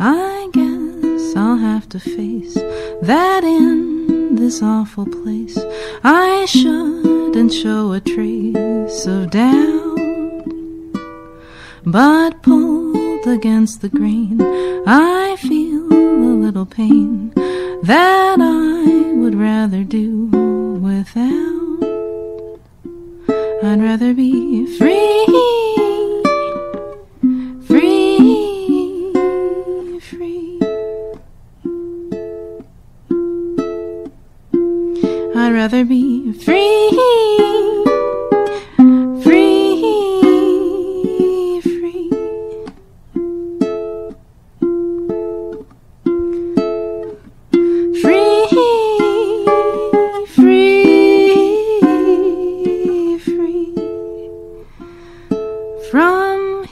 I guess I'll have to face that in this awful place I shouldn't show a trace of doubt, but pulled against the grain, I feel a little pain that I would rather do without. I'd rather be free I'd rather be free, free, free. Free, free, free from